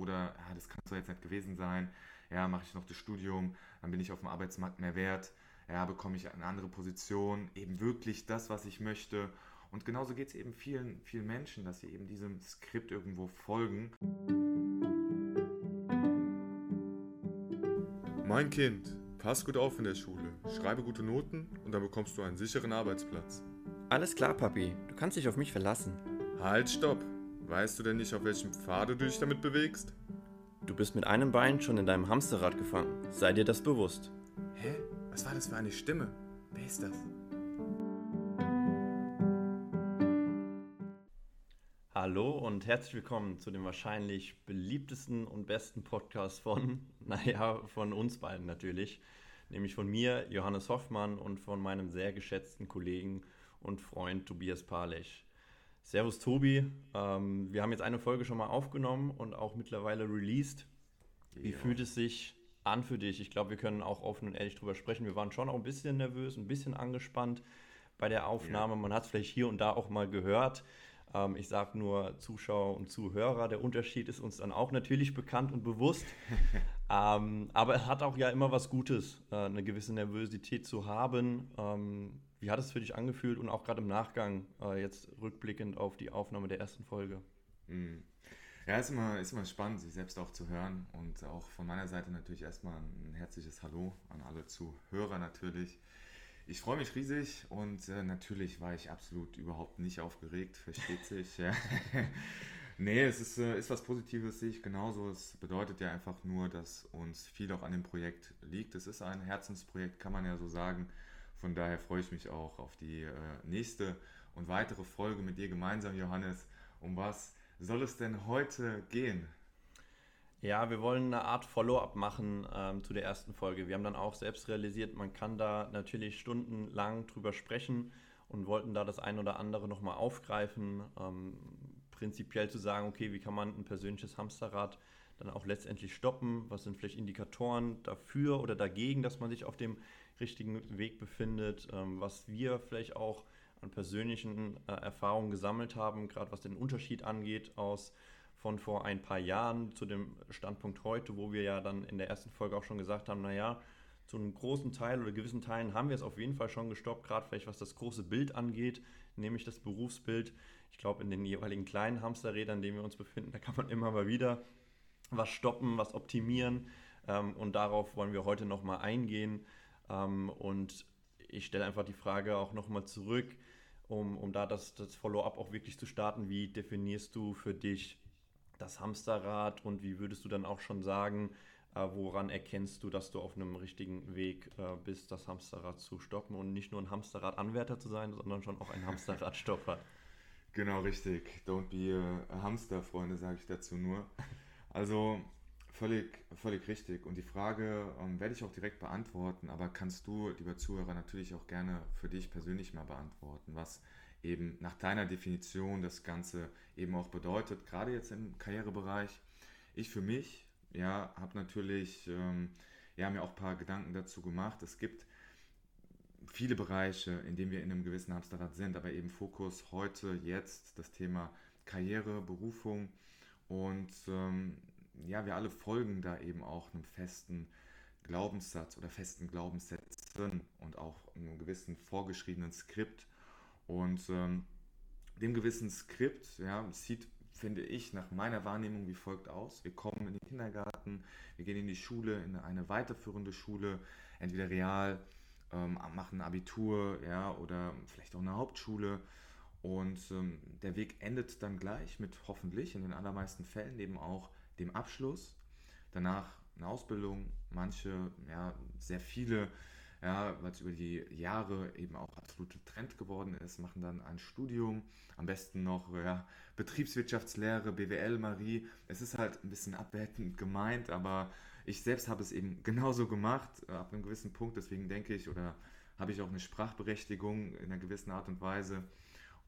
oder ja, das kann so jetzt nicht gewesen sein, ja, mache ich noch das Studium, dann bin ich auf dem Arbeitsmarkt mehr wert, ja, bekomme ich eine andere Position, eben wirklich das, was ich möchte. Und genauso geht es eben vielen, vielen Menschen, dass sie eben diesem Skript irgendwo folgen. Mein Kind, pass gut auf in der Schule, schreibe gute Noten und dann bekommst du einen sicheren Arbeitsplatz. Alles klar, Papi, du kannst dich auf mich verlassen. Halt, stopp! Weißt du denn nicht, auf welchem Pfade du dich damit bewegst? Du bist mit einem Bein schon in deinem Hamsterrad gefangen. Sei dir das bewusst. Hä? Was war das für eine Stimme? Wer ist das? Hallo und herzlich willkommen zu dem wahrscheinlich beliebtesten und besten Podcast von, naja, von uns beiden natürlich. Nämlich von mir, Johannes Hoffmann, und von meinem sehr geschätzten Kollegen und Freund Tobias Palech. Servus Tobi, ähm, wir haben jetzt eine Folge schon mal aufgenommen und auch mittlerweile released. Wie ja. fühlt es sich an für dich? Ich glaube, wir können auch offen und ehrlich drüber sprechen. Wir waren schon auch ein bisschen nervös, ein bisschen angespannt bei der Aufnahme. Ja. Man hat es vielleicht hier und da auch mal gehört. Ähm, ich sage nur Zuschauer und Zuhörer. Der Unterschied ist uns dann auch natürlich bekannt und bewusst. ähm, aber es hat auch ja immer was Gutes, äh, eine gewisse Nervosität zu haben. Ähm, wie hat es für dich angefühlt und auch gerade im Nachgang, äh, jetzt rückblickend auf die Aufnahme der ersten Folge? Mhm. Ja, ist immer, ist immer spannend, sich selbst auch zu hören und auch von meiner Seite natürlich erstmal ein herzliches Hallo an alle Zuhörer natürlich. Ich freue mich riesig und äh, natürlich war ich absolut überhaupt nicht aufgeregt, versteht sich. ja. nee, es ist, äh, ist was Positives, sehe ich genauso. Es bedeutet ja einfach nur, dass uns viel auch an dem Projekt liegt. Es ist ein Herzensprojekt, kann man ja so sagen. Von daher freue ich mich auch auf die äh, nächste und weitere Folge mit dir gemeinsam, Johannes. Um was soll es denn heute gehen? Ja, wir wollen eine Art Follow-up machen ähm, zu der ersten Folge. Wir haben dann auch selbst realisiert, man kann da natürlich stundenlang drüber sprechen und wollten da das ein oder andere nochmal aufgreifen. Ähm, prinzipiell zu sagen, okay, wie kann man ein persönliches Hamsterrad dann auch letztendlich stoppen? Was sind vielleicht Indikatoren dafür oder dagegen, dass man sich auf dem richtigen Weg befindet? Ähm, was wir vielleicht auch an persönlichen äh, Erfahrungen gesammelt haben, gerade was den Unterschied angeht aus von vor ein paar Jahren zu dem Standpunkt heute, wo wir ja dann in der ersten Folge auch schon gesagt haben, naja, zu einem großen Teil oder gewissen Teilen haben wir es auf jeden Fall schon gestoppt, gerade vielleicht was das große Bild angeht, nämlich das Berufsbild. Ich glaube, in den jeweiligen kleinen Hamsterrädern, in denen wir uns befinden, da kann man immer mal wieder was stoppen, was optimieren. Ähm, und darauf wollen wir heute nochmal eingehen. Ähm, und ich stelle einfach die Frage auch nochmal zurück, um, um da das, das Follow-up auch wirklich zu starten. Wie definierst du für dich das Hamsterrad und wie würdest du dann auch schon sagen, äh, woran erkennst du, dass du auf einem richtigen Weg äh, bist, das Hamsterrad zu stoppen und nicht nur ein Hamsterrad-Anwärter zu sein, sondern schon auch ein Hamsterradstopper? Genau, richtig. Don't be a Hamster, Freunde, sage ich dazu nur. Also völlig, völlig richtig. Und die Frage ähm, werde ich auch direkt beantworten, aber kannst du, lieber Zuhörer, natürlich auch gerne für dich persönlich mal beantworten, was eben nach deiner Definition das Ganze eben auch bedeutet, gerade jetzt im Karrierebereich. Ich für mich, ja, habe natürlich ähm, ja, mir auch ein paar Gedanken dazu gemacht. Es gibt viele Bereiche, in denen wir in einem gewissen Hamsterrad sind, aber eben Fokus heute, jetzt das Thema Karriere, Berufung und ähm, ja, wir alle folgen da eben auch einem festen Glaubenssatz oder festen Glaubenssätzen und auch einem gewissen vorgeschriebenen Skript. Und ähm, dem gewissen Skript ja, sieht, finde ich, nach meiner Wahrnehmung wie folgt aus. Wir kommen in den Kindergarten, wir gehen in die Schule, in eine weiterführende Schule, entweder real, ähm, machen Abitur ja, oder vielleicht auch eine Hauptschule. Und ähm, der Weg endet dann gleich mit hoffentlich in den allermeisten Fällen eben auch dem Abschluss. Danach eine Ausbildung, manche, ja, sehr viele ja, es über die Jahre eben auch absolut Trend geworden ist, machen dann ein Studium, am besten noch ja, Betriebswirtschaftslehre, BWL, Marie. Es ist halt ein bisschen abwertend gemeint, aber ich selbst habe es eben genauso gemacht, äh, ab einem gewissen Punkt, deswegen denke ich, oder habe ich auch eine Sprachberechtigung in einer gewissen Art und Weise.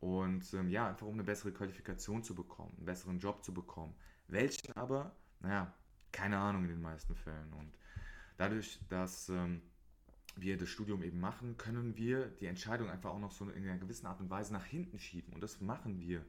Und ähm, ja, einfach um eine bessere Qualifikation zu bekommen, einen besseren Job zu bekommen. Welchen aber, naja, keine Ahnung in den meisten Fällen. Und dadurch, dass ähm, wir das Studium eben machen, können wir die Entscheidung einfach auch noch so in einer gewissen Art und Weise nach hinten schieben. Und das machen wir.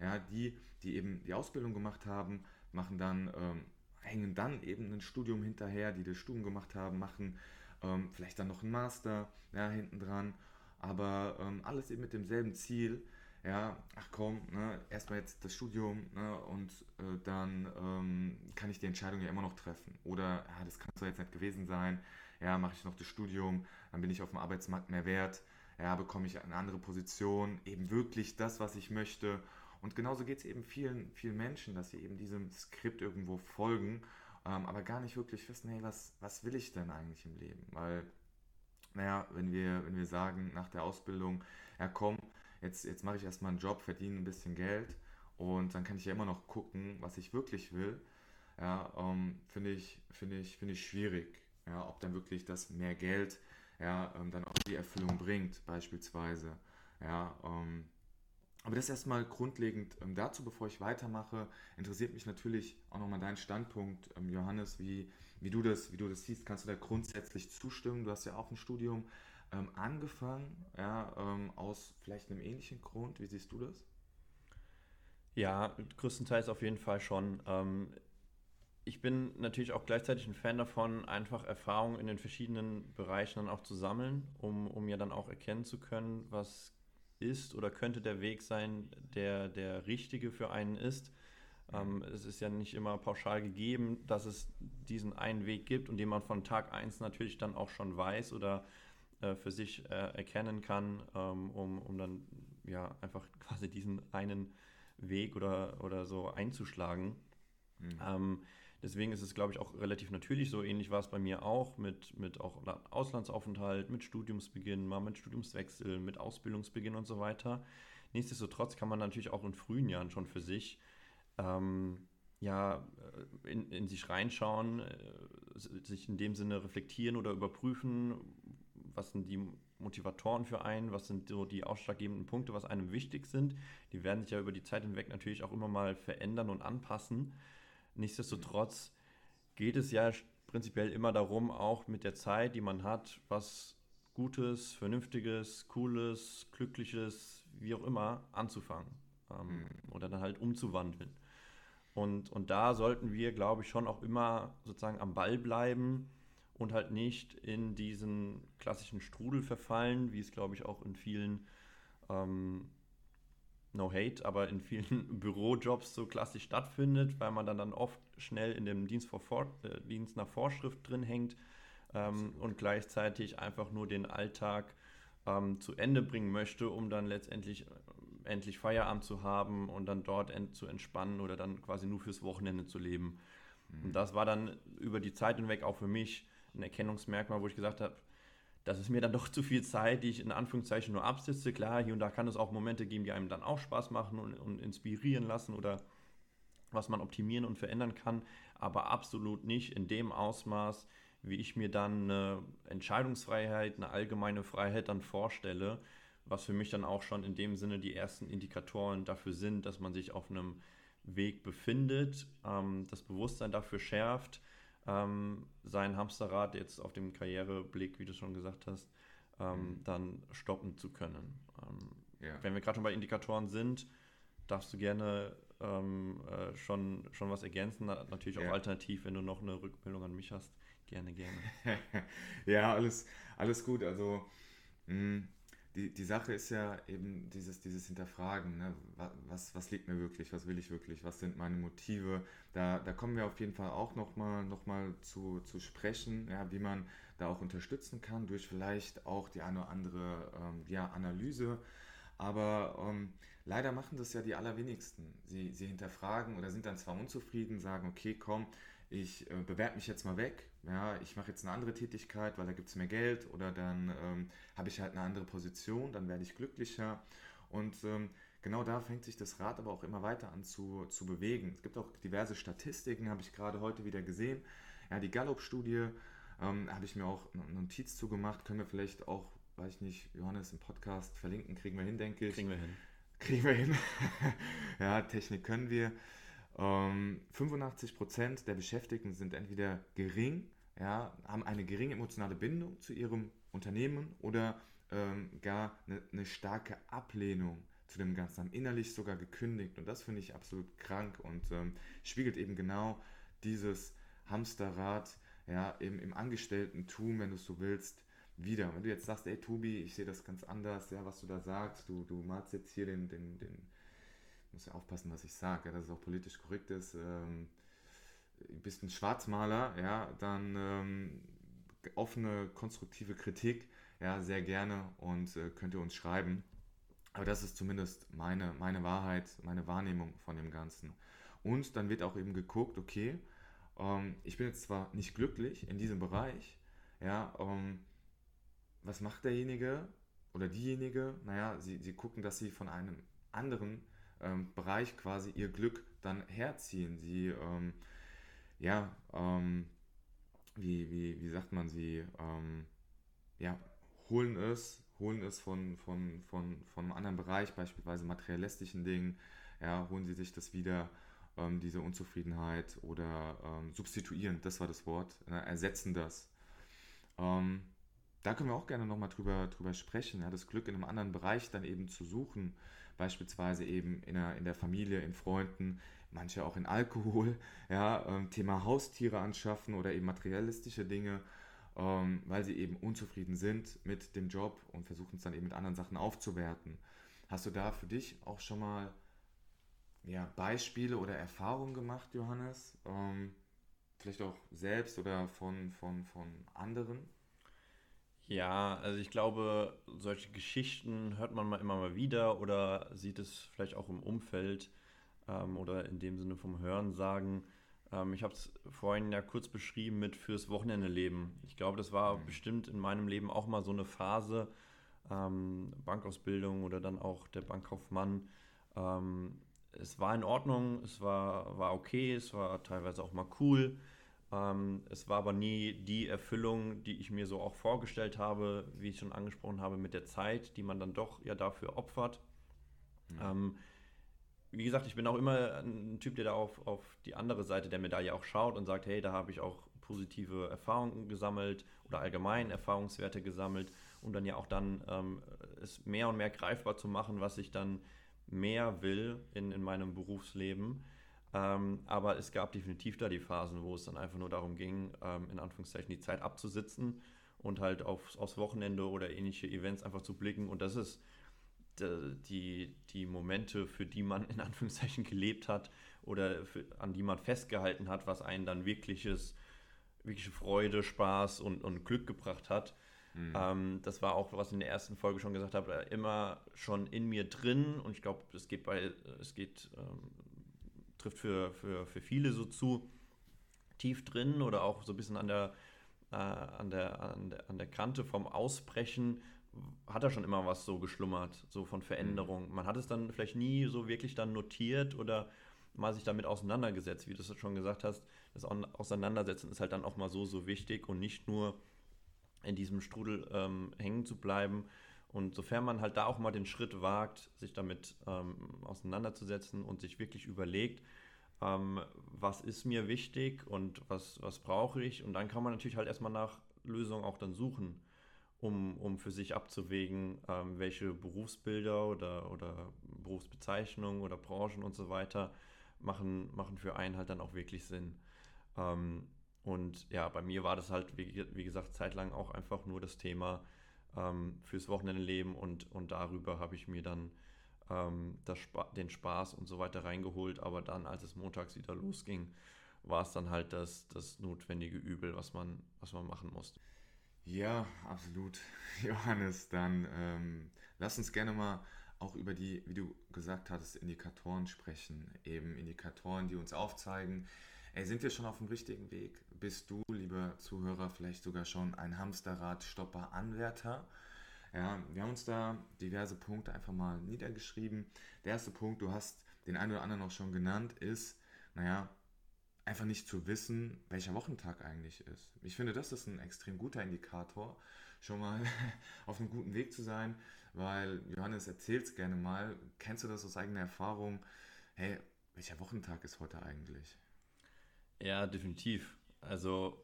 Ja, die, die eben die Ausbildung gemacht haben, machen dann, ähm, hängen dann eben ein Studium hinterher, die das Studium gemacht haben, machen ähm, vielleicht dann noch einen Master ja, hinten dran, aber ähm, alles eben mit demselben Ziel, ja, ach komm, ne, erstmal jetzt das Studium ne, und äh, dann ähm, kann ich die Entscheidung ja immer noch treffen. Oder, ja, das kann so jetzt nicht gewesen sein, ja, mache ich noch das Studium, dann bin ich auf dem Arbeitsmarkt mehr wert, ja, bekomme ich eine andere Position, eben wirklich das, was ich möchte. Und genauso geht es eben vielen, vielen Menschen, dass sie eben diesem Skript irgendwo folgen, ähm, aber gar nicht wirklich wissen, hey, was, was will ich denn eigentlich im Leben? Weil, naja, wenn wir, wenn wir sagen nach der Ausbildung, ja komm, jetzt, jetzt mache ich erstmal einen Job, verdiene ein bisschen Geld und dann kann ich ja immer noch gucken, was ich wirklich will. Ja, ähm, finde ich, finde ich, finde ich schwierig. Ja, ob dann wirklich das mehr Geld ja, ähm, dann auch die Erfüllung bringt, beispielsweise. Ja, ähm, aber das erstmal grundlegend ähm, dazu, bevor ich weitermache, interessiert mich natürlich auch nochmal dein Standpunkt, ähm, Johannes, wie, wie, du das, wie du das siehst. Kannst du da grundsätzlich zustimmen? Du hast ja auch ein Studium ähm, angefangen, ja, ähm, aus vielleicht einem ähnlichen Grund. Wie siehst du das? Ja, größtenteils auf jeden Fall schon. Ähm, ich bin natürlich auch gleichzeitig ein Fan davon, einfach Erfahrungen in den verschiedenen Bereichen dann auch zu sammeln, um, um ja dann auch erkennen zu können, was ist oder könnte der Weg sein, der der richtige für einen ist. Ähm, es ist ja nicht immer pauschal gegeben, dass es diesen einen Weg gibt und den man von Tag 1 natürlich dann auch schon weiß oder äh, für sich äh, erkennen kann, ähm, um, um dann ja einfach quasi diesen einen Weg oder, oder so einzuschlagen. Mhm. Ähm, deswegen ist es, glaube ich, auch relativ natürlich. So ähnlich war es bei mir auch mit, mit auch Auslandsaufenthalt, mit Studiumsbeginn, mal mit Studiumswechsel, mit Ausbildungsbeginn und so weiter. Nichtsdestotrotz kann man natürlich auch in frühen Jahren schon für sich ähm, ja, äh, in, in sich reinschauen, äh, sich in dem Sinne reflektieren oder überprüfen, was sind die Motivatoren für einen, was sind so die ausschlaggebenden Punkte, was einem wichtig sind. Die werden sich ja über die Zeit hinweg natürlich auch immer mal verändern und anpassen. Nichtsdestotrotz geht es ja prinzipiell immer darum, auch mit der Zeit, die man hat, was Gutes, Vernünftiges, Cooles, Glückliches, wie auch immer, anzufangen ähm, mhm. oder dann halt umzuwandeln. Und, und da sollten wir, glaube ich, schon auch immer sozusagen am Ball bleiben und halt nicht in diesen klassischen Strudel verfallen, wie es, glaube ich, auch in vielen, ähm, no hate, aber in vielen Bürojobs so klassisch stattfindet, weil man dann, dann oft schnell in dem Dienst, vor, äh, Dienst nach Vorschrift drin hängt ähm, und gleichzeitig einfach nur den Alltag ähm, zu Ende bringen möchte, um dann letztendlich äh, endlich Feierabend zu haben und dann dort ent zu entspannen oder dann quasi nur fürs Wochenende zu leben. Mhm. Und das war dann über die Zeit hinweg auch für mich ein Erkennungsmerkmal, wo ich gesagt habe, das ist mir dann doch zu viel Zeit, die ich in Anführungszeichen nur absitze. Klar, hier und da kann es auch Momente geben, die einem dann auch Spaß machen und, und inspirieren lassen oder was man optimieren und verändern kann, aber absolut nicht in dem Ausmaß, wie ich mir dann eine Entscheidungsfreiheit, eine allgemeine Freiheit dann vorstelle, was für mich dann auch schon in dem Sinne die ersten Indikatoren dafür sind, dass man sich auf einem Weg befindet, ähm, das Bewusstsein dafür schärft, ähm, sein Hamsterrad jetzt auf dem Karriereblick, wie du schon gesagt hast, ähm, mhm. dann stoppen zu können. Ähm, ja. Wenn wir gerade schon bei Indikatoren sind, darfst du gerne ähm, äh, schon, schon was ergänzen. Natürlich auch ja. alternativ, wenn du noch eine Rückmeldung an mich hast, gerne, gerne. ja, alles, alles gut. Also mh, hm, die, die Sache ist ja eben dieses, dieses Hinterfragen, ne? was, was liegt mir wirklich, was will ich wirklich, was sind meine Motive. Da, da kommen wir auf jeden Fall auch nochmal noch mal zu, zu sprechen, ja, wie man da auch unterstützen kann, durch vielleicht auch die eine oder andere ähm, ja, Analyse. Aber ähm, leider machen das ja die allerwenigsten. Sie, sie hinterfragen oder sind dann zwar unzufrieden, sagen, okay, komm, ich äh, bewerbe mich jetzt mal weg, ja, ich mache jetzt eine andere Tätigkeit, weil da gibt es mehr Geld oder dann ähm, habe ich halt eine andere Position, dann werde ich glücklicher und ähm, genau da fängt sich das Rad aber auch immer weiter an zu, zu bewegen. Es gibt auch diverse Statistiken, habe ich gerade heute wieder gesehen. Ja, die Gallup-Studie ähm, habe ich mir auch eine Notiz zugemacht, können wir vielleicht auch, weiß ich nicht, Johannes im Podcast verlinken, kriegen wir hin, denke ich. Kriegen wir hin. Kriegen wir hin. ja, Technik können wir. Ähm, 85% der Beschäftigten sind entweder gering, ja, haben eine geringe emotionale Bindung zu ihrem Unternehmen oder ähm, gar eine, eine, starke Ablehnung zu dem Ganzen, haben innerlich sogar gekündigt und das finde ich absolut krank und ähm, spiegelt eben genau dieses Hamsterrad, ja, im, im Angestellten-Tum, wenn du es so willst, wieder. Wenn du jetzt sagst, ey Tobi, ich sehe das ganz anders, ja, was du da sagst, du, du malst jetzt hier den, den, den, muss ja aufpassen, was ich sage, dass es auch politisch korrekt ist, ähm, bist ein Schwarzmaler, ja, dann ähm, offene, konstruktive Kritik, ja, sehr gerne und äh, könnt ihr uns schreiben. Aber das ist zumindest meine, meine Wahrheit, meine Wahrnehmung von dem Ganzen. Und dann wird auch eben geguckt, okay, ähm, ich bin jetzt zwar nicht glücklich in diesem Bereich, ja, ähm, was macht derjenige oder diejenige? Naja, sie, sie gucken, dass sie von einem anderen ähm, Bereich quasi ihr Glück dann herziehen. Sie, ähm, ja, ähm, wie, wie, wie sagt man, sie, ähm, ja, holen es, holen es von, von, von, von einem anderen Bereich, beispielsweise materialistischen Dingen, ja, holen sie sich das wieder, ähm, diese Unzufriedenheit oder ähm, substituieren, das war das Wort, äh, ersetzen das. Da können wir auch gerne nochmal drüber, drüber sprechen, ja, das Glück in einem anderen Bereich dann eben zu suchen, beispielsweise eben in der, in der Familie, in Freunden, manche auch in Alkohol, ja, ähm, Thema Haustiere anschaffen oder eben materialistische Dinge, ähm, weil sie eben unzufrieden sind mit dem Job und versuchen es dann eben mit anderen Sachen aufzuwerten. Hast du da für dich auch schon mal ja, Beispiele oder Erfahrungen gemacht, Johannes? Ähm, vielleicht auch selbst oder von, von, von anderen? Ja, also ich glaube, solche Geschichten hört man mal immer mal wieder oder sieht es vielleicht auch im Umfeld ähm, oder in dem Sinne vom Hören sagen. Ähm, ich habe es vorhin ja kurz beschrieben mit fürs Wochenende leben. Ich glaube, das war mhm. bestimmt in meinem Leben auch mal so eine Phase, ähm, Bankausbildung oder dann auch der Bankkaufmann. Ähm, es war in Ordnung, es war, war okay, es war teilweise auch mal cool. Ähm, es war aber nie die Erfüllung, die ich mir so auch vorgestellt habe, wie ich schon angesprochen habe, mit der Zeit, die man dann doch ja dafür opfert. Mhm. Ähm, wie gesagt, ich bin auch immer ein Typ, der da auf, auf die andere Seite der Medaille auch schaut und sagt, hey, da habe ich auch positive Erfahrungen gesammelt oder allgemein Erfahrungswerte gesammelt, um dann ja auch dann ähm, es mehr und mehr greifbar zu machen, was ich dann mehr will in, in meinem Berufsleben. Ähm, aber es gab definitiv da die Phasen, wo es dann einfach nur darum ging, ähm, in Anführungszeichen die Zeit abzusitzen und halt aufs, aufs Wochenende oder ähnliche Events einfach zu blicken. Und das ist die, die Momente, für die man in Anführungszeichen gelebt hat oder für, an die man festgehalten hat, was einen dann wirkliches, wirkliche Freude, Spaß und, und Glück gebracht hat. Mhm. Ähm, das war auch, was ich in der ersten Folge schon gesagt habe, immer schon in mir drin und ich glaube, es geht bei, es geht, ähm, trifft für, für, für viele so zu, tief drin oder auch so ein bisschen an der, äh, an, der, an, der, an der Kante vom Ausbrechen hat da schon immer was so geschlummert, so von Veränderung. Mhm. Man hat es dann vielleicht nie so wirklich dann notiert oder mal sich damit auseinandergesetzt, wie du es schon gesagt hast. Das Auseinandersetzen ist halt dann auch mal so, so wichtig und nicht nur in diesem Strudel ähm, hängen zu bleiben. Und sofern man halt da auch mal den Schritt wagt, sich damit ähm, auseinanderzusetzen und sich wirklich überlegt, ähm, was ist mir wichtig und was, was brauche ich. Und dann kann man natürlich halt erstmal nach Lösungen auch dann suchen um, um für sich abzuwägen, ähm, welche Berufsbilder oder, oder Berufsbezeichnungen oder Branchen und so weiter machen, machen für einen halt dann auch wirklich Sinn. Ähm, und ja, bei mir war das halt, wie, wie gesagt, zeitlang auch einfach nur das Thema ähm, fürs Wochenende leben und, und darüber habe ich mir dann ähm, das, den Spaß und so weiter reingeholt. Aber dann, als es montags wieder losging, war es dann halt das, das notwendige Übel, was man, was man machen musste. Ja, absolut. Johannes, dann ähm, lass uns gerne mal auch über die, wie du gesagt hattest, Indikatoren sprechen. Eben Indikatoren, die uns aufzeigen, ey, sind wir schon auf dem richtigen Weg? Bist du, lieber Zuhörer, vielleicht sogar schon ein Hamsterrad-Stopper-Anwärter? Ja, wir haben uns da diverse Punkte einfach mal niedergeschrieben. Der erste Punkt, du hast den einen oder anderen auch schon genannt, ist, naja, einfach nicht zu wissen, welcher Wochentag eigentlich ist. Ich finde, das ist ein extrem guter Indikator, schon mal auf einem guten Weg zu sein, weil Johannes erzählt es gerne mal. Kennst du das aus eigener Erfahrung? Hey, welcher Wochentag ist heute eigentlich? Ja, definitiv. Also,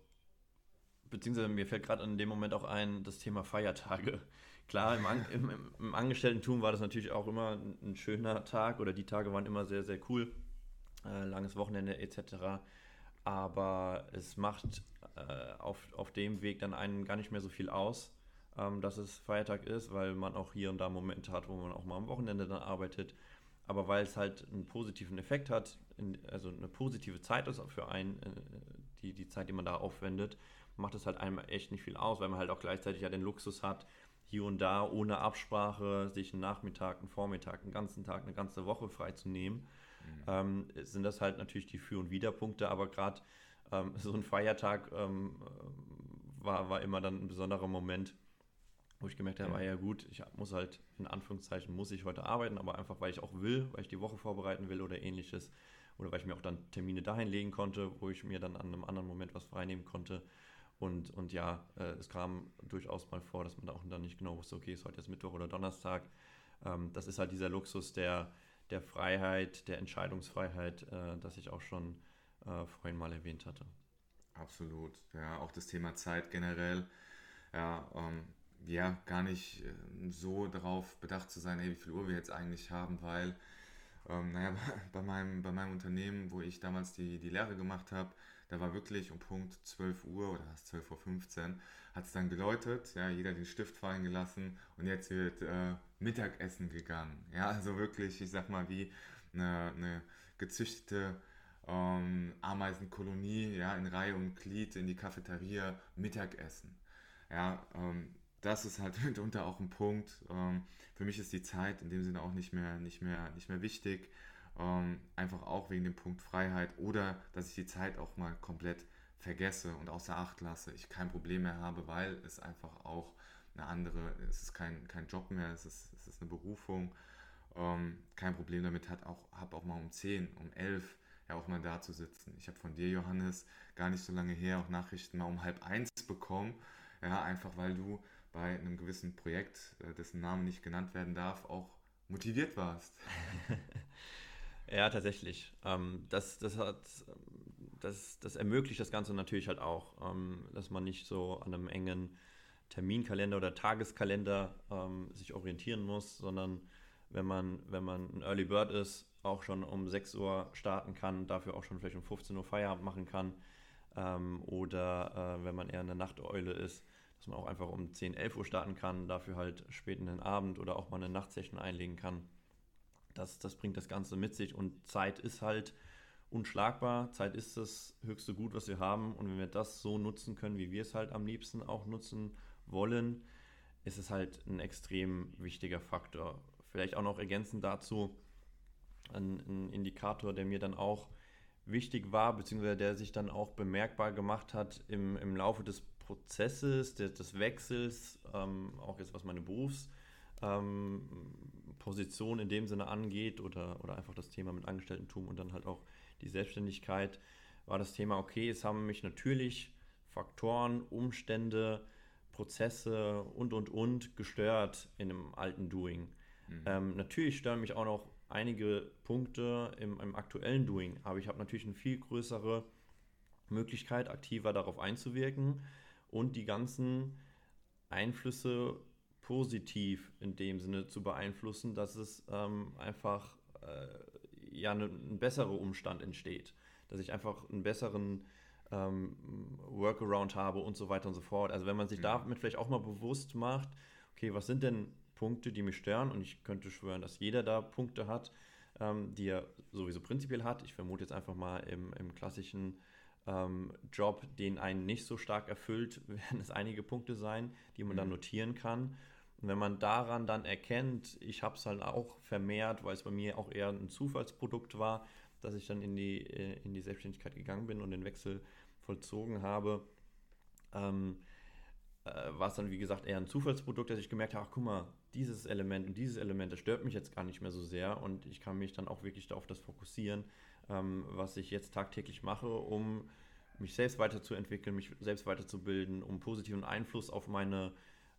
beziehungsweise mir fällt gerade in dem Moment auch ein, das Thema Feiertage klar, im, An im, im, Angestellten-Tum war das natürlich auch immer ein, schöner Tag oder die Tage waren immer sehr, sehr cool. Äh, langes Wochenende etc. Aber es macht äh, auf, auf dem Weg dann einen gar nicht mehr so viel aus, ähm, dass es Feiertag ist, weil man auch hier und da Momente hat, wo man auch mal am Wochenende dann arbeitet. Aber weil es halt einen positiven Effekt hat, in, also eine positive Zeit ist auch für einen, äh, die, die Zeit, die man da aufwendet, macht es halt einem echt nicht viel aus, weil man halt auch gleichzeitig ja den Luxus hat, hier und da ohne Absprache sich einen Nachmittag, einen Vormittag, einen ganzen Tag, eine ganze Woche freizunehmen. Mhm. Ähm, sind das halt natürlich die Für- und Widerpunkte, aber gerade ähm, so ein Feiertag ähm, war, war immer dann ein besonderer Moment, wo ich gemerkt habe, ja. ja gut, ich muss halt, in Anführungszeichen, muss ich heute arbeiten, aber einfach, weil ich auch will, weil ich die Woche vorbereiten will oder ähnliches. Oder weil ich mir auch dann Termine dahin legen konnte, wo ich mir dann an einem anderen Moment was freinehmen konnte. Und, und ja, äh, es kam durchaus mal vor, dass man da auch dann nicht genau wusste, okay, ist heute jetzt Mittwoch oder Donnerstag. Ähm, das ist halt dieser Luxus der, der Freiheit, der Entscheidungsfreiheit, äh, das ich auch schon äh, vorhin mal erwähnt hatte. Absolut, ja, auch das Thema Zeit generell. Ja, ähm, ja, gar nicht äh, so darauf bedacht zu sein, hey, wie viel Uhr wir jetzt eigentlich haben, weil, ähm, naja, bei meinem, bei meinem Unternehmen, wo ich damals die, die Lehre gemacht habe, da war wirklich um Punkt 12 Uhr oder 12.15 Uhr, hat es dann geläutet, ja, jeder den Stift fallen gelassen und jetzt wird äh, Mittagessen gegangen. Ja, also wirklich, ich sag mal, wie eine, eine gezüchtete ähm, Ameisenkolonie, ja, in Reihe und Glied in die Cafeteria Mittagessen. Ja, ähm, das ist halt mitunter auch ein Punkt. Ähm, für mich ist die Zeit in dem Sinne auch nicht mehr, nicht mehr, nicht mehr wichtig. Ähm, einfach auch wegen dem Punkt Freiheit oder dass ich die Zeit auch mal komplett vergesse und außer Acht lasse. Ich kein Problem mehr habe, weil es einfach auch eine andere, es ist kein, kein Job mehr, es ist, es ist eine Berufung. Ähm, kein Problem damit hat auch, habe auch mal um 10, um 11 ja auch mal da zu sitzen. Ich habe von dir, Johannes, gar nicht so lange her auch Nachrichten mal um halb eins bekommen. Ja, einfach weil du bei einem gewissen Projekt, äh, dessen Namen nicht genannt werden darf, auch motiviert warst. ja, tatsächlich. Ähm, das, das, hat, das, das ermöglicht das Ganze natürlich halt auch, ähm, dass man nicht so an einem engen Terminkalender oder Tageskalender ähm, sich orientieren muss, sondern wenn man, wenn man ein Early Bird ist, auch schon um 6 Uhr starten kann, dafür auch schon vielleicht um 15 Uhr Feierabend machen kann. Oder äh, wenn man eher eine Nachteule ist, dass man auch einfach um 10, 11 Uhr starten kann, dafür halt spät in den Abend oder auch mal eine Nachtsession einlegen kann. Das, das bringt das Ganze mit sich und Zeit ist halt unschlagbar. Zeit ist das höchste Gut, was wir haben und wenn wir das so nutzen können, wie wir es halt am liebsten auch nutzen wollen, ist es halt ein extrem wichtiger Faktor. Vielleicht auch noch ergänzend dazu ein, ein Indikator, der mir dann auch wichtig war, beziehungsweise der sich dann auch bemerkbar gemacht hat im, im Laufe des Prozesses, des, des Wechsels, ähm, auch jetzt was meine Berufsposition ähm, in dem Sinne angeht oder, oder einfach das Thema mit Angestellten-Tum und dann halt auch die Selbstständigkeit, war das Thema, okay, es haben mich natürlich Faktoren, Umstände, Prozesse und, und, und gestört in einem alten Doing. Mhm. Ähm, natürlich stören mich auch noch einige Punkte im, im aktuellen Doing, aber ich habe natürlich eine viel größere Möglichkeit, aktiver darauf einzuwirken und die ganzen Einflüsse positiv in dem Sinne zu beeinflussen, dass es ähm, einfach äh, ja ne, ein besserer Umstand entsteht, dass ich einfach einen besseren ähm, Workaround habe und so weiter und so fort. Also wenn man sich mhm. damit vielleicht auch mal bewusst macht, okay, was sind denn Punkte, die mich stören und ich könnte schwören, dass jeder da Punkte hat, ähm, die er sowieso prinzipiell hat. Ich vermute jetzt einfach mal im, im klassischen ähm, Job, den einen nicht so stark erfüllt, werden es einige Punkte sein, die man mhm. dann notieren kann. Und wenn man daran dann erkennt, ich habe es halt auch vermehrt, weil es bei mir auch eher ein Zufallsprodukt war, dass ich dann in die, äh, in die Selbstständigkeit gegangen bin und den Wechsel vollzogen habe, ähm, äh, war es dann wie gesagt eher ein Zufallsprodukt, dass ich gemerkt habe, ach guck mal, dieses Element und dieses Element, das stört mich jetzt gar nicht mehr so sehr und ich kann mich dann auch wirklich auf das fokussieren, ähm, was ich jetzt tagtäglich mache, um mich selbst weiterzuentwickeln, mich selbst weiterzubilden, um positiven Einfluss auf meine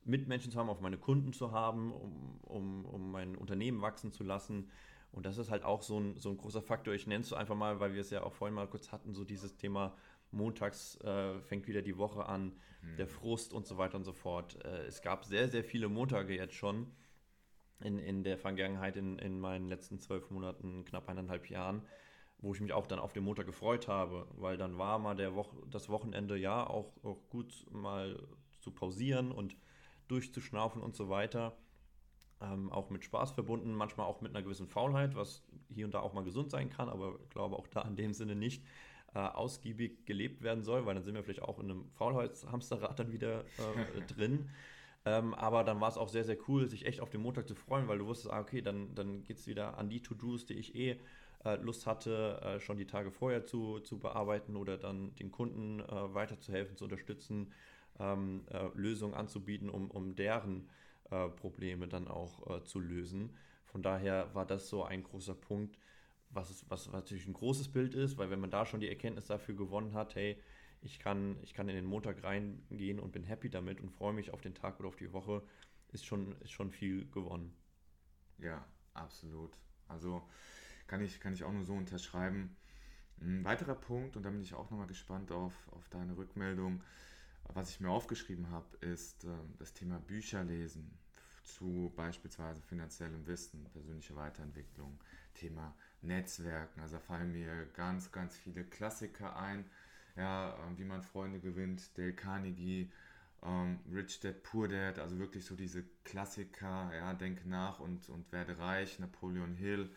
Mitmenschen zu haben, auf meine Kunden zu haben, um, um, um mein Unternehmen wachsen zu lassen. Und das ist halt auch so ein, so ein großer Faktor. Ich nenne es so einfach mal, weil wir es ja auch vorhin mal kurz hatten, so dieses Thema montags äh, fängt wieder die Woche an, mhm. der Frust und so weiter und so fort. Äh, es gab sehr, sehr viele Montage jetzt schon in, in der Vergangenheit, in, in meinen letzten zwölf Monaten, knapp eineinhalb Jahren, wo ich mich auch dann auf den Montag gefreut habe, weil dann war mal der Woche, das Wochenende ja auch, auch gut mal zu pausieren und durchzuschnaufen und so weiter. Ähm, auch mit Spaß verbunden, manchmal auch mit einer gewissen Faulheit, was hier und da auch mal gesund sein kann, aber ich glaube auch da in dem Sinne nicht äh, ausgiebig gelebt werden soll, weil dann sind wir vielleicht auch in einem Faulheitshamsterrad dann wieder äh, drin. Ähm, aber dann war es auch sehr, sehr cool, sich echt auf den Montag zu freuen, weil du wusstest, ah, okay, dann, dann geht es wieder an die To-Dos, die ich eh äh, Lust hatte, äh, schon die Tage vorher zu, zu bearbeiten oder dann den Kunden äh, weiterzuhelfen, zu unterstützen, ähm, äh, Lösungen anzubieten, um, um deren äh, Probleme dann auch zu lösen. Von daher war das so ein großer Punkt, was, ist, was natürlich ein großes Bild ist, weil wenn man da schon die Erkenntnis dafür gewonnen hat, hey, ich kann, ich kann in den Montag reingehen und bin happy damit und freue mich auf den Tag oder auf die Woche, ist schon, ist schon viel gewonnen. Ja, absolut. Also kann ich, kann ich auch nur so unterschreiben. Ein weiterer Punkt, und da bin ich auch nochmal gespannt auf, auf deine Rückmeldung, was ich mir aufgeschrieben habe, ist äh, das Thema Bücher lesen zu beispielsweise finanziellem Wissen, persönliche Weiterentwicklung, Thema Netzwerken. Also da fallen mir ganz, ganz viele Klassiker ein, ja, äh, wie man Freunde gewinnt, Dale Carnegie, ähm, Rich Dad, Poor Dad, also wirklich so diese Klassiker, ja, Denke nach und, und werde reich, Napoleon Hill,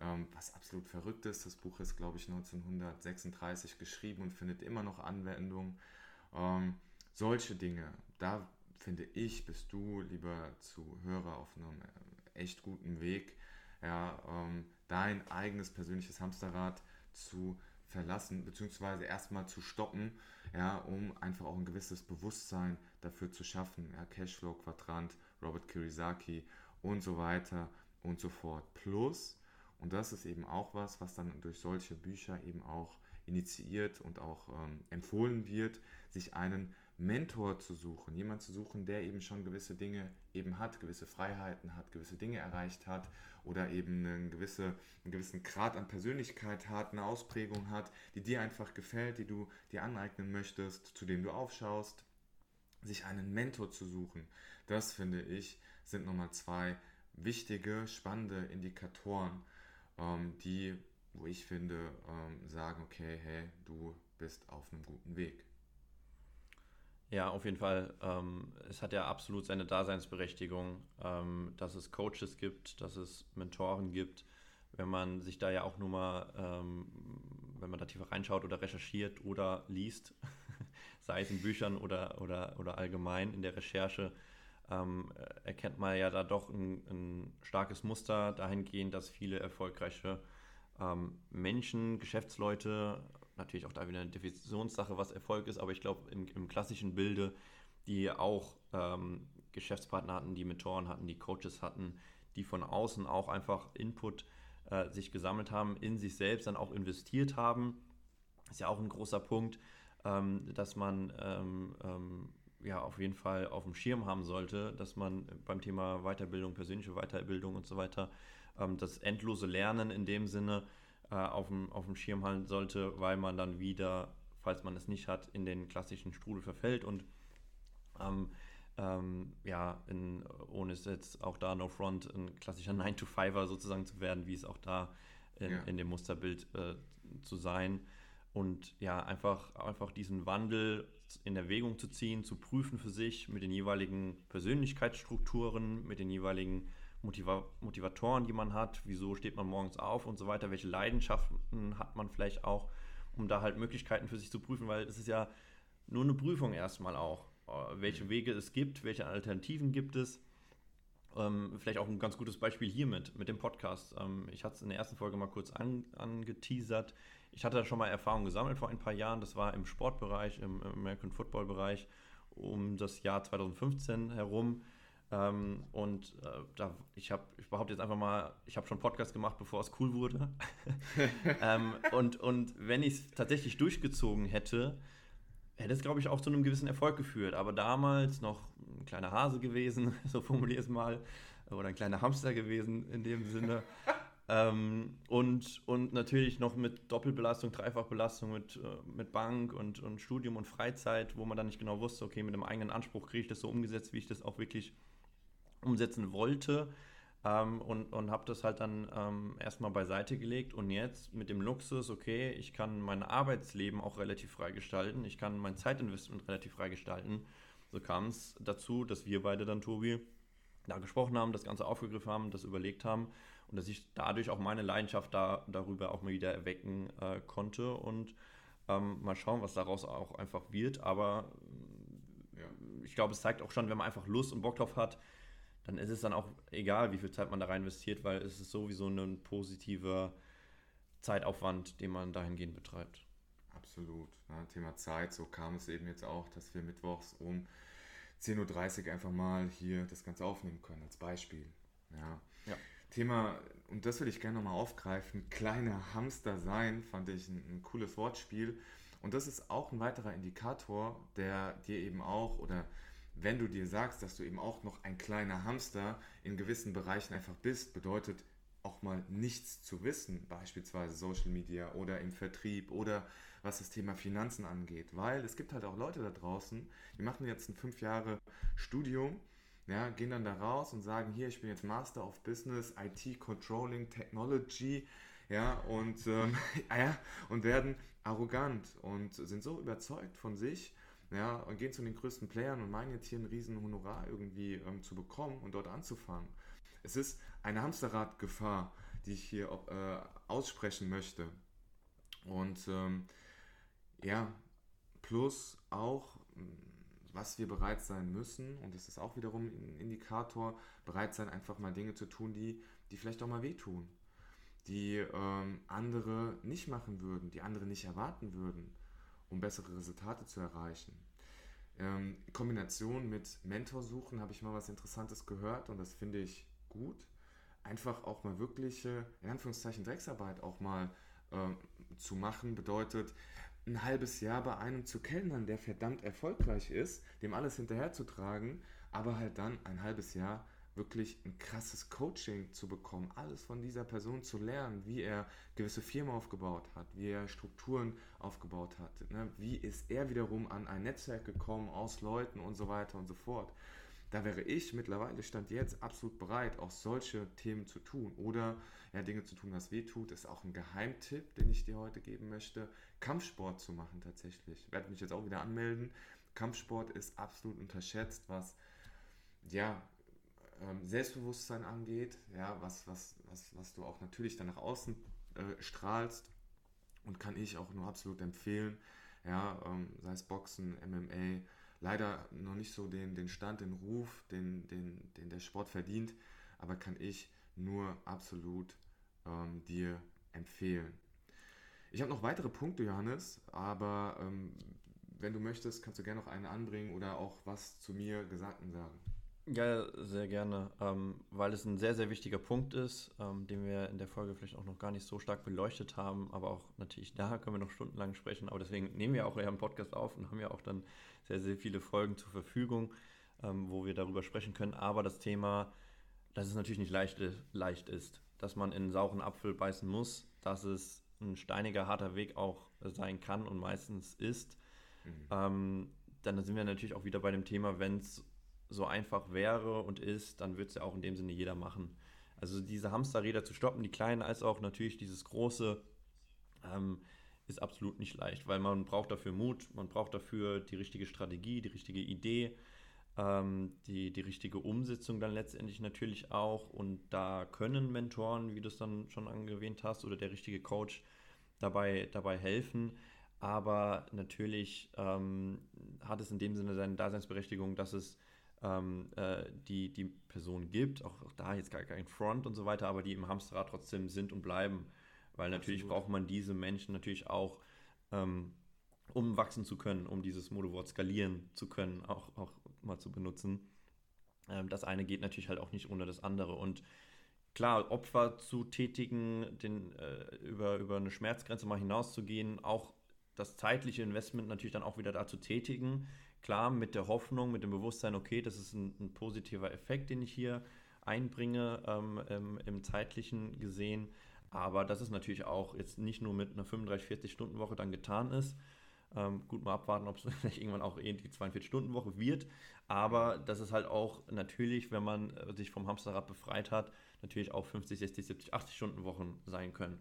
ähm, was absolut verrückt ist. Das Buch ist, glaube ich, 1936 geschrieben und findet immer noch Anwendung. Ähm, solche Dinge, da finde ich, bist du, lieber Zuhörer, auf einem äh, echt guten Weg, ja, ähm, dein eigenes persönliches Hamsterrad zu verlassen, beziehungsweise erstmal zu stoppen, ja, um einfach auch ein gewisses Bewusstsein dafür zu schaffen. Ja, Cashflow-Quadrant, Robert Kiyosaki und so weiter und so fort. Plus, und das ist eben auch was, was dann durch solche Bücher eben auch initiiert und auch ähm, empfohlen wird, sich einen Mentor zu suchen, jemand zu suchen, der eben schon gewisse Dinge eben hat, gewisse Freiheiten hat, gewisse Dinge erreicht hat oder eben einen, gewisse, einen gewissen Grad an Persönlichkeit hat, eine Ausprägung hat, die dir einfach gefällt, die du dir aneignen möchtest, zu dem du aufschaust, sich einen Mentor zu suchen. Das finde ich sind nochmal zwei wichtige, spannende Indikatoren, ähm, die, wo ich finde, ähm, sagen, okay, hey, du bist auf einem guten Weg. Ja, auf jeden Fall. Ähm, es hat ja absolut seine Daseinsberechtigung, ähm, dass es Coaches gibt, dass es Mentoren gibt. Wenn man sich da ja auch nur mal, ähm, wenn man da tiefer reinschaut oder recherchiert oder liest, sei es in Büchern oder, oder, oder allgemein in der Recherche, ähm, erkennt man ja da doch ein, ein, starkes Muster dahingehend, dass viele erfolgreiche ähm, Menschen, Geschäftsleute, natürlich auch da wieder eine Definitionssache, was Erfolg ist, aber ich glaube, im, klassischen Bilde, die auch ähm, Geschäftspartner hatten, die Mentoren hatten, die Coaches hatten, die von außen auch einfach Input äh, sich gesammelt haben, in sich selbst dann auch investiert haben. Ist ja auch ein großer Punkt, ähm, dass man ähm, ähm ja auf jeden Fall auf dem Schirm haben sollte, dass man beim Thema Weiterbildung, persönliche Weiterbildung und so weiter, ähm, das endlose Lernen in dem Sinne, äh, auf, dem, auf dem Schirm halten sollte, weil man dann wieder, falls man es nicht hat, in den klassischen Strudel verfällt und ähm, ähm, ja, in, ohne es jetzt auch da no front, ein klassischer 9-to-5er sozusagen zu werden, wie es auch da in, ja. in dem Musterbild äh, zu sein. Und ja, einfach, einfach diesen Wandel in Erwägung zu ziehen, zu prüfen für sich mit den jeweiligen Persönlichkeitsstrukturen, mit den jeweiligen Motiva Motivatoren, die man hat, wieso steht man morgens auf und so weiter, welche Leidenschaften hat man vielleicht auch, um da halt Möglichkeiten für sich zu prüfen, weil es ist ja nur eine Prüfung erstmal auch, äh, welche Wege es gibt, welche Alternativen gibt es. Ähm, vielleicht auch ein ganz gutes Beispiel hiermit, mit dem Podcast. Ähm, ich hatte es in der ersten Folge mal kurz an, angeteasert. Ich hatte da schon mal Erfahrung gesammelt vor ein paar Jahren. Das war im Sportbereich, im American Football Bereich um das Jahr 2015 herum. Ähm, und äh, da, ich habe, ich behaupte jetzt einfach mal, ich habe schon Podcast gemacht, bevor es cool wurde. ähm, und, und wenn ich es tatsächlich durchgezogen hätte, hätte es, glaube ich, auch zu einem gewissen Erfolg geführt. Aber damals noch ein kleiner Hase gewesen, so formuliere es mal, oder ein kleiner Hamster gewesen in dem Sinne. Ähm, und, und natürlich noch mit Doppelbelastung, Dreifachbelastung mit, äh, mit Bank und, und Studium und Freizeit, wo man dann nicht genau wusste, okay, mit dem eigenen Anspruch kriege ich das so umgesetzt, wie ich das auch wirklich umsetzen wollte. Ähm, und und habe das halt dann ähm, erstmal beiseite gelegt. Und jetzt mit dem Luxus, okay, ich kann mein Arbeitsleben auch relativ frei gestalten, ich kann mein Zeitinvestment relativ frei gestalten. So kam es dazu, dass wir beide dann, Tobi, da gesprochen haben, das Ganze aufgegriffen haben, das überlegt haben und dass ich dadurch auch meine Leidenschaft da, darüber auch mal wieder erwecken äh, konnte und ähm, mal schauen, was daraus auch einfach wird. Aber ja. ich glaube, es zeigt auch schon, wenn man einfach Lust und Bock drauf hat, dann ist es dann auch egal, wie viel Zeit man da rein investiert, weil es ist sowieso ein positiver Zeitaufwand, den man dahingehend betreibt. Absolut. Ja, Thema Zeit, so kam es eben jetzt auch, dass wir mittwochs um 10.30 Uhr einfach mal hier das Ganze aufnehmen können, als Beispiel. Ja. ja. Thema, und das will ich gerne nochmal aufgreifen, kleiner Hamster sein, fand ich ein, ein cooles Wortspiel. Und das ist auch ein weiterer Indikator, der dir eben auch, oder wenn du dir sagst, dass du eben auch noch ein kleiner Hamster in gewissen Bereichen einfach bist, bedeutet auch mal nichts zu wissen, beispielsweise Social Media oder im Vertrieb oder was das Thema Finanzen angeht. Weil es gibt halt auch Leute da draußen, die machen jetzt ein fünf Jahre Studium, ja, gehen dann da raus und sagen, hier, ich bin jetzt Master of Business, IT Controlling Technology, ja, und, ähm, ja, und werden arrogant und sind so überzeugt von sich, ja, und gehen zu den größten Playern und meinen jetzt hier ein riesen Honorar irgendwie ähm, zu bekommen und dort anzufangen. Es ist eine Hamsterradgefahr, die ich hier äh, aussprechen möchte. Und ähm, ja, plus auch, was wir bereit sein müssen, und das ist auch wiederum ein Indikator, bereit sein, einfach mal Dinge zu tun, die, die vielleicht auch mal wehtun, die ähm, andere nicht machen würden, die andere nicht erwarten würden um bessere Resultate zu erreichen. Ähm, in Kombination mit Mentorsuchen habe ich mal was Interessantes gehört und das finde ich gut. Einfach auch mal wirkliche, in Anführungszeichen, Drecksarbeit auch mal ähm, zu machen, bedeutet ein halbes Jahr bei einem zu kellnern, der verdammt erfolgreich ist, dem alles hinterherzutragen, aber halt dann ein halbes Jahr wirklich ein krasses Coaching zu bekommen, alles von dieser Person zu lernen, wie er gewisse Firmen aufgebaut hat, wie er Strukturen aufgebaut hat, ne? wie ist er wiederum an ein Netzwerk gekommen aus Leuten und so weiter und so fort. Da wäre ich mittlerweile, stand jetzt, absolut bereit, auch solche Themen zu tun oder ja, Dinge zu tun, was weh tut, ist auch ein Geheimtipp, den ich dir heute geben möchte, Kampfsport zu machen tatsächlich. Ich werde mich jetzt auch wieder anmelden. Kampfsport ist absolut unterschätzt, was ja, ähm, Selbstbewusstsein angeht, ja, was, was, was, was du auch natürlich dann nach außen äh, strahlst und kann ich auch nur absolut empfehlen, ja, ähm, sei es Boxen, MMA, leider noch nicht so den, den Stand, den Ruf, den, den, den der Sport verdient, aber kann ich nur absolut ähm, dir empfehlen. Ich habe noch weitere Punkte, Johannes, aber ähm, wenn du möchtest, kannst du gerne noch eine anbringen oder auch was zu mir Gesagten sagen. Ja, sehr gerne, ähm, weil es ein sehr, sehr wichtiger Punkt ist, ähm, den wir in der Folge vielleicht auch noch gar nicht so stark beleuchtet haben, aber auch natürlich da können wir noch stundenlang sprechen, aber deswegen nehmen wir auch euren Podcast auf und haben ja auch dann sehr, sehr viele Folgen zur Verfügung, ähm, wo wir darüber sprechen können, aber das Thema, dass es natürlich nicht leicht, leicht ist, dass man in einen sauren Apfel beißen muss, dass es ein steiniger, harter Weg auch sein kann und meistens ist, mhm. Ähm, dann sind wir natürlich auch wieder bei dem Thema, wenn es so einfach wäre und ist, dann würde es ja auch in dem Sinne jeder machen. Also diese Hamsterräder zu stoppen, die kleinen als auch natürlich dieses große, ähm, ist absolut nicht leicht, weil man braucht dafür Mut, man braucht dafür die richtige Strategie, die richtige Idee, ähm, die, die richtige Umsetzung dann letztendlich natürlich auch. Und da können Mentoren, wie du es dann schon angewähnt hast, oder der richtige Coach dabei, dabei helfen. Aber natürlich ähm, hat es in dem Sinne seine Daseinsberechtigung, dass es ähm, äh, die die Person gibt, auch, auch, da jetzt gar kein Front und so weiter, aber die im Hamsterrad trotzdem sind und bleiben. Weil natürlich Absolut. braucht man diese Menschen natürlich auch, ähm, um wachsen zu können, um dieses Modewort skalieren zu können, auch, auch mal zu benutzen. Ähm, das eine geht natürlich halt auch nicht ohne das andere. Und klar, Opfer zu tätigen, den, äh, über, über eine Schmerzgrenze mal hinauszugehen, auch das zeitliche Investment natürlich dann auch wieder da zu tätigen, Klar, mit der Hoffnung, mit dem Bewusstsein, okay, das ist ein, ein positiver Effekt, den ich hier einbringe ähm, im, im, zeitlichen gesehen. Aber das ist natürlich auch jetzt nicht nur mit einer 35-40-Stunden-Woche dann getan ist. Ähm, gut, mal abwarten, ob es vielleicht irgendwann auch eh die 42-Stunden-Woche wird. Aber das ist halt auch natürlich, wenn man äh, sich vom Hamsterrad befreit hat, natürlich auch 50, 60, 70, 80 Stunden Wochen sein können.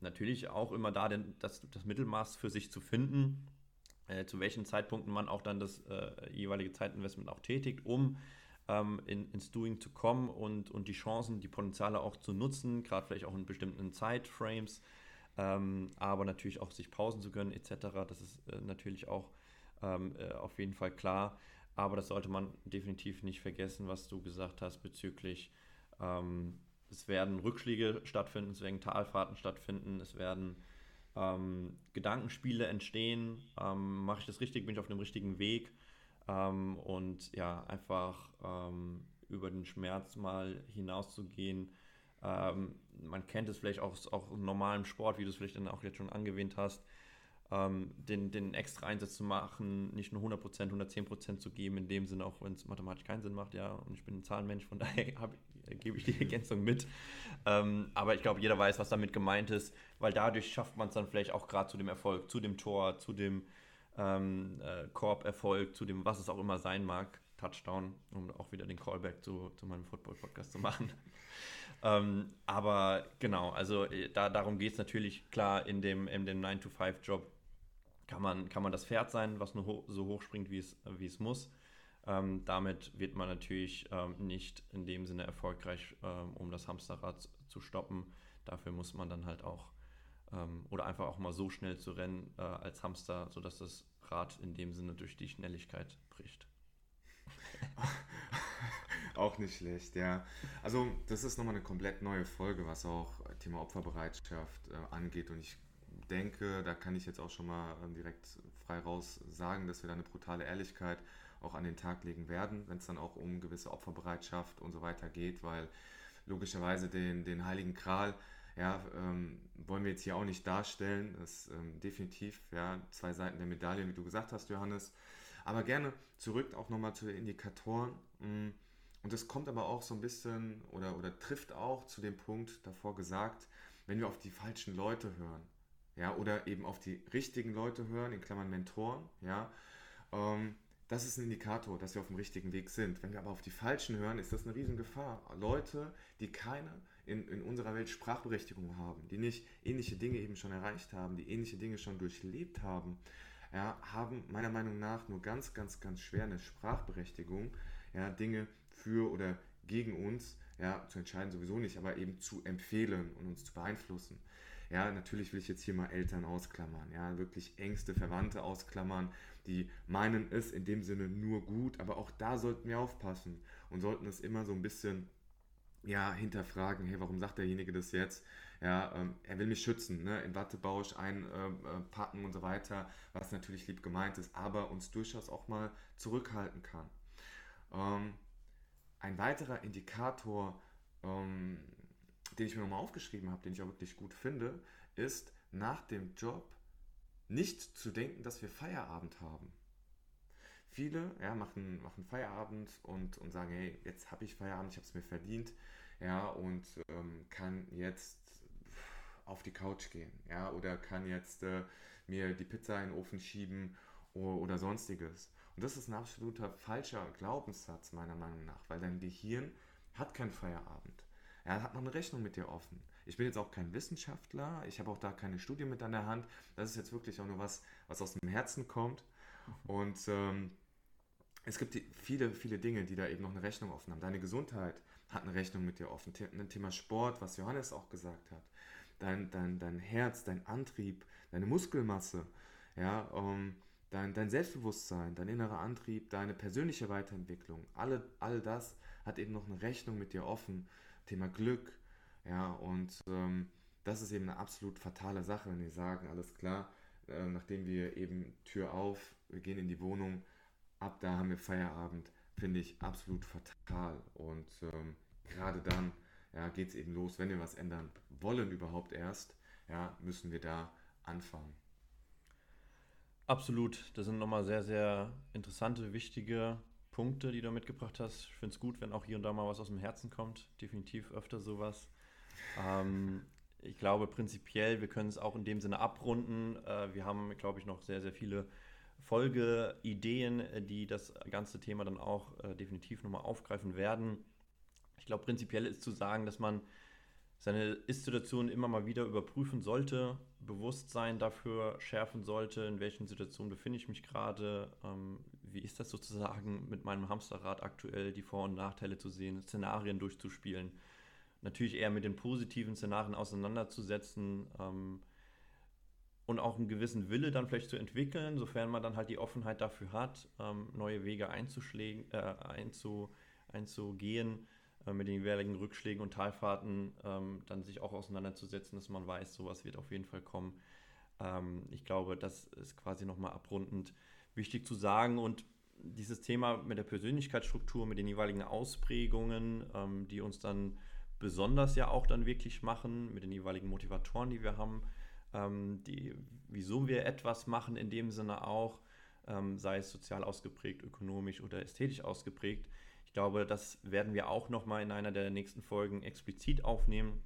Natürlich auch immer da denn das, das Mittelmaß für sich zu finden, äh, zu welchen Zeitpunkten man auch dann das äh, jeweilige Zeitinvestment auch tätigt, um ähm, in, ins Doing zu kommen und, und die Chancen, die Potenziale auch zu nutzen, gerade vielleicht auch in bestimmten Zeitframes, ähm, aber natürlich auch sich pausen zu gönnen etc. Das ist äh, natürlich auch ähm, äh, auf jeden Fall klar. Aber das sollte man definitiv nicht vergessen, was du gesagt hast bezüglich, ähm, es werden Rückschläge stattfinden, es werden Talfahrten stattfinden, es werden ähm, Gedankenspiele entstehen. Ähm, mache ich das richtig? Bin ich auf dem richtigen Weg? Ähm, und ja, einfach ähm, über den Schmerz mal hinauszugehen. Ähm, man kennt es vielleicht auch aus normalem Sport, wie du es vielleicht dann auch jetzt schon angewähnt hast den, den extra Einsatz zu machen, nicht nur 100%, 110% zu geben, in dem Sinne, auch wenn es mathematisch keinen Sinn macht, ja, und ich bin ein Zahlenmensch, von daher hab, gebe ich die Ergänzung mit. Ähm, aber ich glaube, jeder weiß, was damit gemeint ist, weil dadurch schafft man es dann vielleicht auch gerade zu dem Erfolg, zu dem Tor, zu dem ähm, äh, Korb-Erfolg, zu dem, was es auch immer sein mag, Touchdown, um auch wieder den Callback zu, zu meinem Football-Podcast zu machen. ähm, aber genau, also äh, da, darum geht es natürlich klar in dem, in dem 9-to-5-Job kann man, kann man das Pferd sein, was nur ho so hoch springt, wie es, wie es muss. Ähm, damit wird man natürlich ähm, nicht in dem Sinne erfolgreich, ähm, um das Hamsterrad zu stoppen. Dafür muss man dann halt auch ähm, oder einfach auch mal so schnell zu rennen äh, als Hamster, sodass das Rad in dem Sinne durch die Schnelligkeit bricht. auch nicht schlecht, ja. Also das ist nochmal eine komplett neue Folge, was auch Thema Opferbereitschaft äh, angeht und ich denke, da kann ich jetzt auch schon mal ähm, direkt frei raus sagen, dass wir da eine brutale Ehrlichkeit auch an den Tag legen werden, wenn es dann auch um gewisse Opferbereitschaft und so weiter geht, weil logischerweise den, den heiligen Kral ja, ähm, wollen wir jetzt hier auch nicht darstellen. Das ist ähm, definitiv ja, zwei Seiten der Medaille, wie du gesagt hast, Johannes. Aber gerne zurück auch nochmal zu den Indikatoren. Mm, und das kommt aber auch so ein bisschen oder, oder trifft auch zu dem Punkt davor gesagt, wenn wir auf die falschen Leute hören ja, oder eben auf die richtigen Leute hören, in Klammern Mentoren, ja, ähm, das ist ein Indikator, dass wir auf dem richtigen Weg sind. Wenn wir aber auf die Falschen hören, ist das eine Riesengefahr. Leute, die keine in, in unserer Welt Sprachberechtigung haben, die nicht ähnliche Dinge eben schon erreicht haben, die ähnliche Dinge schon durchlebt haben, ja, haben meiner Meinung nach nur ganz, ganz, ganz schwer eine Sprachberechtigung, ja, Dinge für oder gegen uns ja, zu entscheiden sowieso nicht, aber eben zu empfehlen und uns zu beeinflussen. Ja, natürlich will ich jetzt hier mal Eltern ausklammern, ja, wirklich engste Verwandte ausklammern, die meinen es in dem Sinne nur gut, aber auch da sollten wir aufpassen und sollten es immer so ein bisschen ja, hinterfragen, hey, warum sagt derjenige das jetzt? Ja, ähm, er will mich schützen, ne? in Wattebausch einpacken äh, äh und so weiter, was natürlich lieb gemeint ist, aber uns durchaus auch mal zurückhalten kann. Ähm, ein weiterer Indikator, ähm, den ich mir nochmal aufgeschrieben habe, den ich auch wirklich gut finde, ist nach dem Job nicht zu denken, dass wir Feierabend haben. Viele ja, machen, machen Feierabend und, und sagen, hey, jetzt habe ich Feierabend, ich habe es mir verdient, ja, und ähm, kann jetzt auf die Couch gehen, ja, oder kann jetzt äh, mir die Pizza in den Ofen schieben oder, oder sonstiges. Und das ist ein absoluter falscher Glaubenssatz meiner Meinung nach, weil dein Gehirn hat keinen Feierabend. Er hat noch eine Rechnung mit dir offen. Ich bin jetzt auch kein Wissenschaftler, ich habe auch da keine Studie mit an der Hand. Das ist jetzt wirklich auch nur was, was aus dem Herzen kommt. Und ähm, es gibt die, viele, viele Dinge, die da eben noch eine Rechnung offen haben. Deine Gesundheit hat eine Rechnung mit dir offen. Ein Thema Sport, was Johannes auch gesagt hat. Dein, dein, dein Herz, dein Antrieb, deine Muskelmasse, ja, ähm, dein, dein Selbstbewusstsein, dein innerer Antrieb, deine persönliche Weiterentwicklung, alle, all das hat eben noch eine Rechnung mit dir offen. Thema Glück. Ja, und ähm, das ist eben eine absolut fatale Sache, wenn die sagen, alles klar, äh, nachdem wir eben Tür auf, wir gehen in die Wohnung, ab da haben wir Feierabend, finde ich absolut fatal. Und ähm, gerade dann ja, geht es eben los, wenn wir was ändern wollen überhaupt erst, ja, müssen wir da anfangen. Absolut, das sind nochmal sehr, sehr interessante, wichtige Punkte, die du mitgebracht hast. Ich finde es gut, wenn auch hier und da mal was aus dem Herzen kommt. Definitiv öfter sowas. Ähm, ich glaube prinzipiell, wir können es auch in dem Sinne abrunden. Äh, wir haben, glaube ich, noch sehr, sehr viele Folgeideen, äh, die das ganze Thema dann auch äh, definitiv nochmal aufgreifen werden. Ich glaube, prinzipiell ist zu sagen, dass man seine Ist-Situation immer mal wieder überprüfen sollte, Bewusstsein dafür schärfen sollte, in welchen Situationen befinde ich mich gerade, ähm, wie ist das sozusagen mit meinem Hamsterrad aktuell, die Vor- und Nachteile zu sehen, Szenarien durchzuspielen, natürlich eher mit den positiven Szenarien auseinanderzusetzen ähm, und auch einen gewissen Wille dann vielleicht zu entwickeln, sofern man dann halt die Offenheit dafür hat, ähm, neue Wege einzuschlägen, äh, einzu, einzugehen äh, mit den jeweiligen Rückschlägen und Talfahrten ähm, dann sich auch auseinanderzusetzen, dass man weiß, sowas wird auf jeden Fall kommen. Ähm, ich glaube, das ist quasi nochmal abrundend wichtig zu sagen und dieses Thema mit der Persönlichkeitsstruktur, mit den jeweiligen Ausprägungen, ähm, die uns dann besonders ja auch dann wirklich machen, mit den jeweiligen Motivatoren, die wir haben, ähm, die, wieso wir etwas machen, in dem Sinne auch, ähm, sei es sozial ausgeprägt, ökonomisch oder ästhetisch ausgeprägt, ich glaube, das werden wir auch nochmal in einer der nächsten Folgen explizit aufnehmen.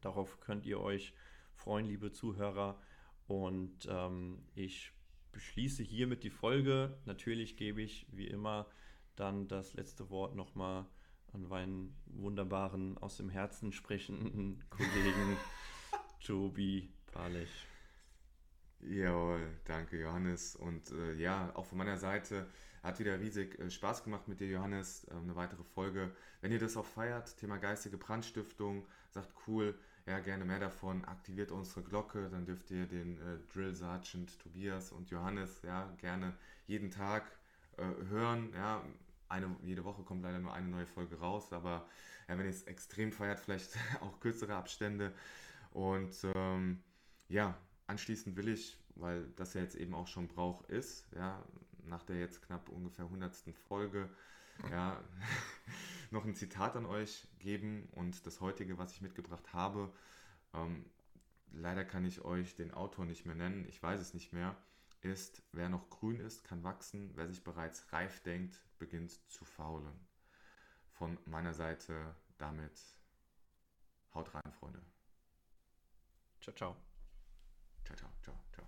Darauf könnt ihr euch freuen, liebe Zuhörer. Und ähm, ich beschließe hiermit die Folge. Natürlich gebe ich wie immer dann das letzte Wort nochmal an meinen wunderbaren, aus dem Herzen sprechenden Kollegen Tobi Palech. Jawohl, danke Johannes. Und äh, ja, auch von meiner Seite hat wieder riesig äh, Spaß gemacht mit dir, Johannes. Äh, eine weitere Folge. Wenn ihr das auch feiert, Thema geistige Brandstiftung, sagt cool, ja, gerne mehr davon, aktiviert unsere Glocke, dann dürft ihr den äh, Drill Sergeant Tobias und Johannes ja gerne jeden Tag äh, hören. Ja, eine, jede Woche kommt leider nur eine neue Folge raus, aber ja, wenn ihr es extrem feiert, vielleicht auch kürzere Abstände. Und ähm, ja, anschließend will ich, weil das ja jetzt eben auch schon Brauch ist, ja, nach der jetzt knapp ungefähr 100. Folge ja, noch ein Zitat an euch geben und das heutige, was ich mitgebracht habe, ähm, leider kann ich euch den Autor nicht mehr nennen, ich weiß es nicht mehr, ist, wer noch grün ist, kann wachsen, wer sich bereits reif denkt, beginnt zu faulen. Von meiner Seite damit haut rein, Freunde. Ciao, ciao. Ciao, ciao, ciao, ciao.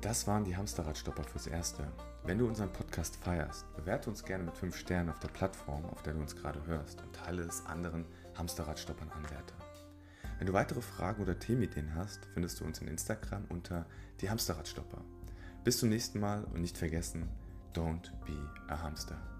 Das waren die Hamsterradstopper fürs Erste. Wenn du unseren Podcast feierst, bewerte uns gerne mit 5 Sternen auf der Plattform, auf der du uns gerade hörst und teile es anderen Hamsterradstoppern Anwärtern. Wenn du weitere Fragen oder Themenideen hast, findest du uns in Instagram unter die Hamsterradstopper. Bis zum nächsten Mal und nicht vergessen, don't be a hamster.